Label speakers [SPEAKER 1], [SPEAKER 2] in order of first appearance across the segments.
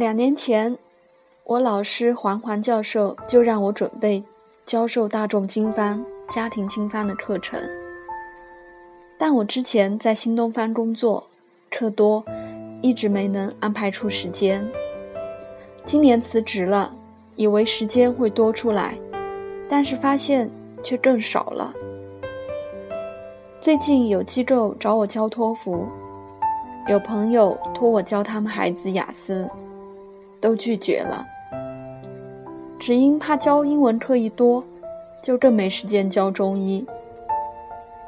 [SPEAKER 1] 两年前，我老师黄环教授就让我准备教授大众经方、家庭经方的课程，但我之前在新东方工作，课多，一直没能安排出时间。今年辞职了，以为时间会多出来，但是发现却更少了。最近有机构找我教托福，有朋友托我教他们孩子雅思。都拒绝了，只因怕教英文课一多，就更没时间教中医。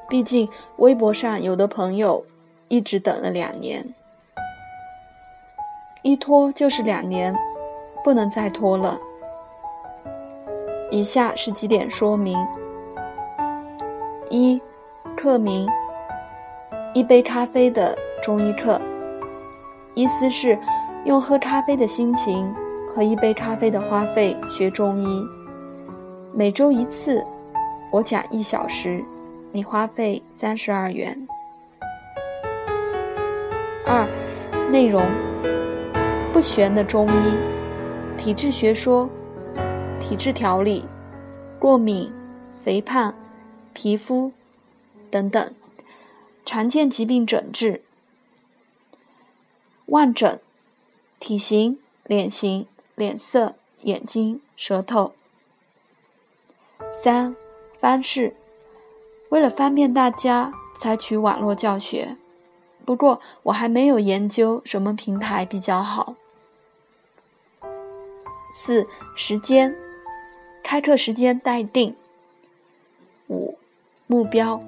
[SPEAKER 1] 毕竟微博上有的朋友一直等了两年，一拖就是两年，不能再拖了。以下是几点说明：一，课名：一杯咖啡的中医课，意思是。用喝咖啡的心情和一杯咖啡的花费学中医，每周一次，我讲一小时，你花费三十二元。二，内容不玄的中医，体质学说、体质调理、过敏、肥胖、皮肤等等常见疾病诊治、望诊。体型、脸型、脸色、眼睛、舌头。三方式，为了方便大家，采取网络教学。不过我还没有研究什么平台比较好。四时间，开课时间待定。五目标，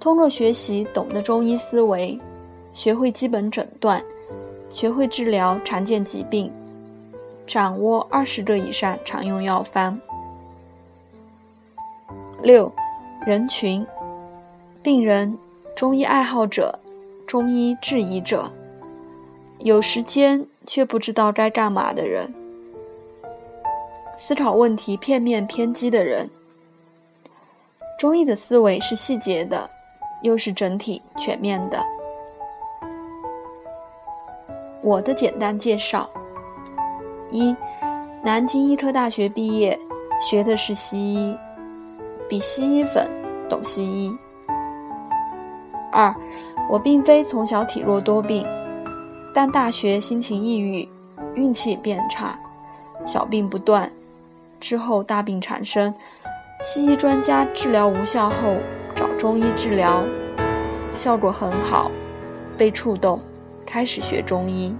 [SPEAKER 1] 通过学习懂得中医思维，学会基本诊断。学会治疗常见疾病，掌握二十个以上常用药方。六，人群：病人、中医爱好者、中医质疑者、有时间却不知道该干嘛的人、思考问题片面偏激的人。中医的思维是细节的，又是整体全面的。我的简单介绍：一，南京医科大学毕业，学的是西医，比西医粉，懂西医。二，我并非从小体弱多病，但大学心情抑郁，运气变差，小病不断，之后大病缠身，西医专家治疗无效后，找中医治疗，效果很好，被触动。开始学中医。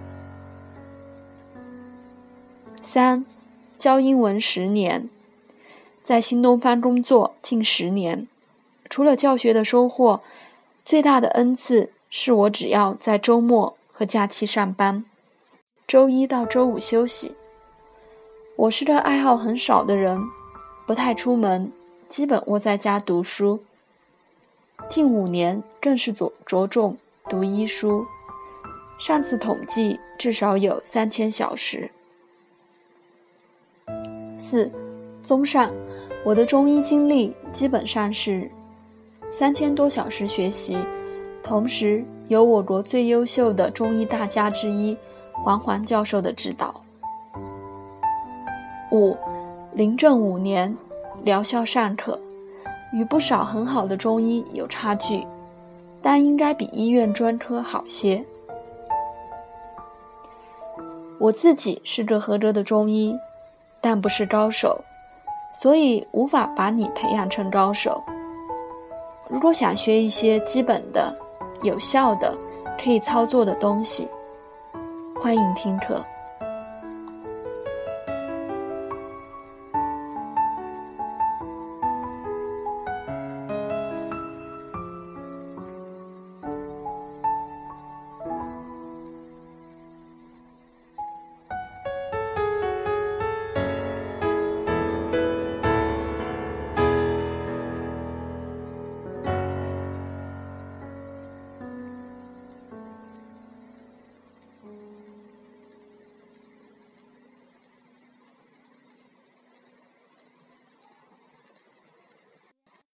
[SPEAKER 1] 三，教英文十年，在新东方工作近十年，除了教学的收获，最大的恩赐是我只要在周末和假期上班，周一到周五休息。我是个爱好很少的人，不太出门，基本窝在家读书。近五年更是着着重读医书。上次统计至少有三千小时。四，综上，我的中医经历基本上是三千多小时学习，同时有我国最优秀的中医大家之一黄环教授的指导。五，临证五年，疗效尚可，与不少很好的中医有差距，但应该比医院专科好些。我自己是个合格的中医，但不是高手，所以无法把你培养成高手。如果想学一些基本的、有效的、可以操作的东西，欢迎听课。